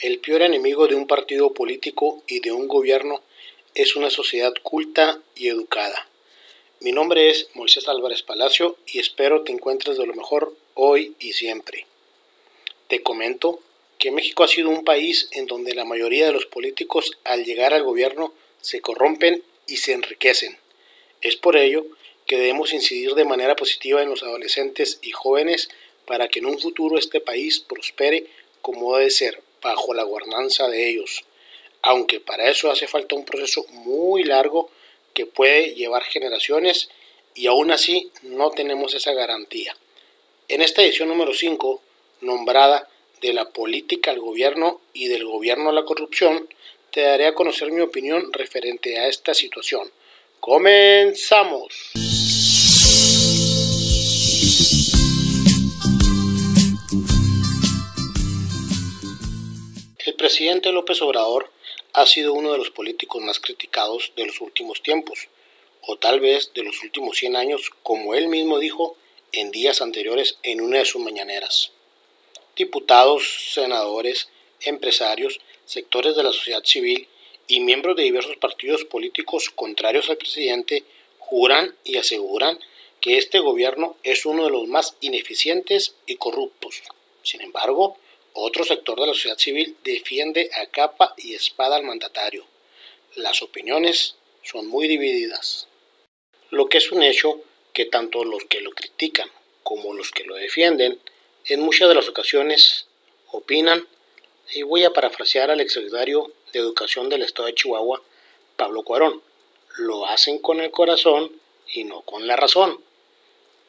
El peor enemigo de un partido político y de un gobierno es una sociedad culta y educada. Mi nombre es Moisés Álvarez Palacio y espero te encuentres de lo mejor hoy y siempre. Te comento que México ha sido un país en donde la mayoría de los políticos al llegar al gobierno se corrompen y se enriquecen. Es por ello que debemos incidir de manera positiva en los adolescentes y jóvenes para que en un futuro este país prospere como debe ser, bajo la gobernanza de ellos, aunque para eso hace falta un proceso muy largo que puede llevar generaciones y aún así no tenemos esa garantía. En esta edición número 5, nombrada de la política al gobierno y del gobierno a la corrupción, te daré a conocer mi opinión referente a esta situación. ¡Comenzamos! Presidente López Obrador ha sido uno de los políticos más criticados de los últimos tiempos, o tal vez de los últimos 100 años, como él mismo dijo en días anteriores en una de sus mañaneras. Diputados, senadores, empresarios, sectores de la sociedad civil y miembros de diversos partidos políticos contrarios al presidente juran y aseguran que este gobierno es uno de los más ineficientes y corruptos. Sin embargo, otro sector de la sociedad civil defiende a capa y espada al mandatario. Las opiniones son muy divididas. Lo que es un hecho que tanto los que lo critican como los que lo defienden en muchas de las ocasiones opinan, y voy a parafrasear al exsecretario de Educación del Estado de Chihuahua, Pablo Cuarón, lo hacen con el corazón y no con la razón.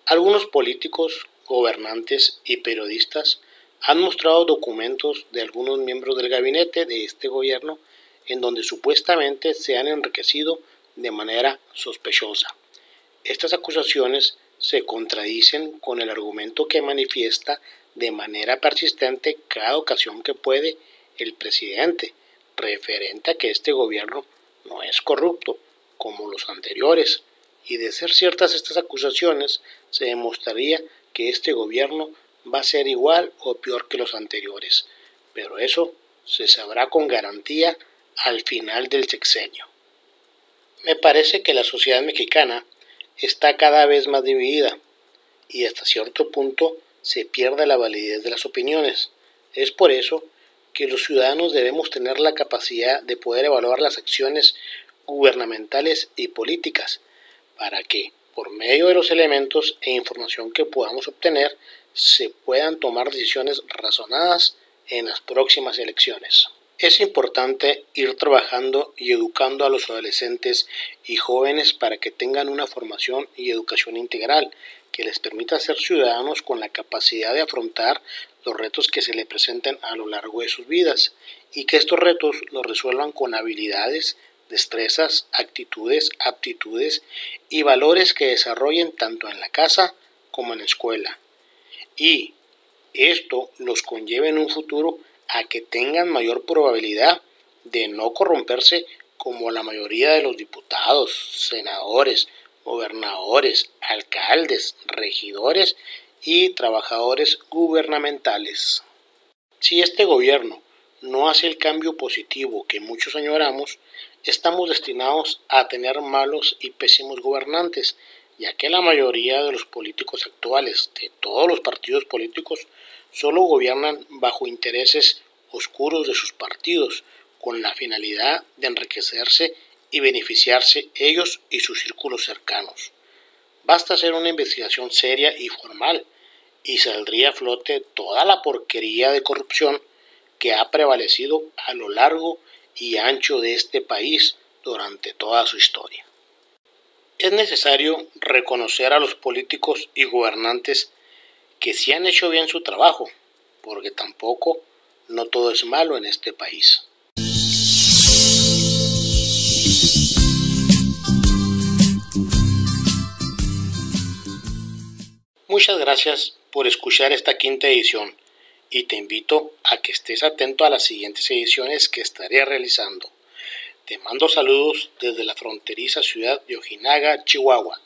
Algunos políticos, gobernantes y periodistas han mostrado documentos de algunos miembros del gabinete de este gobierno en donde supuestamente se han enriquecido de manera sospechosa. Estas acusaciones se contradicen con el argumento que manifiesta de manera persistente cada ocasión que puede el presidente, referente a que este gobierno no es corrupto como los anteriores, y de ser ciertas estas acusaciones, se demostraría que este gobierno va a ser igual o peor que los anteriores, pero eso se sabrá con garantía al final del sexenio. Me parece que la sociedad mexicana está cada vez más dividida y hasta cierto punto se pierde la validez de las opiniones. Es por eso que los ciudadanos debemos tener la capacidad de poder evaluar las acciones gubernamentales y políticas para que, por medio de los elementos e información que podamos obtener, se puedan tomar decisiones razonadas en las próximas elecciones. Es importante ir trabajando y educando a los adolescentes y jóvenes para que tengan una formación y educación integral que les permita ser ciudadanos con la capacidad de afrontar los retos que se les presenten a lo largo de sus vidas y que estos retos los resuelvan con habilidades, destrezas, actitudes, aptitudes y valores que desarrollen tanto en la casa como en la escuela y esto los conlleva en un futuro a que tengan mayor probabilidad de no corromperse como la mayoría de los diputados, senadores, gobernadores, alcaldes, regidores y trabajadores gubernamentales. Si este gobierno no hace el cambio positivo que muchos añoramos, estamos destinados a tener malos y pésimos gobernantes ya que la mayoría de los políticos actuales de todos los partidos políticos solo gobiernan bajo intereses oscuros de sus partidos, con la finalidad de enriquecerse y beneficiarse ellos y sus círculos cercanos. Basta hacer una investigación seria y formal y saldría a flote toda la porquería de corrupción que ha prevalecido a lo largo y ancho de este país durante toda su historia. Es necesario reconocer a los políticos y gobernantes que sí han hecho bien su trabajo, porque tampoco no todo es malo en este país. Muchas gracias por escuchar esta quinta edición y te invito a que estés atento a las siguientes ediciones que estaré realizando. Te mando saludos desde la fronteriza ciudad de Ojinaga, Chihuahua.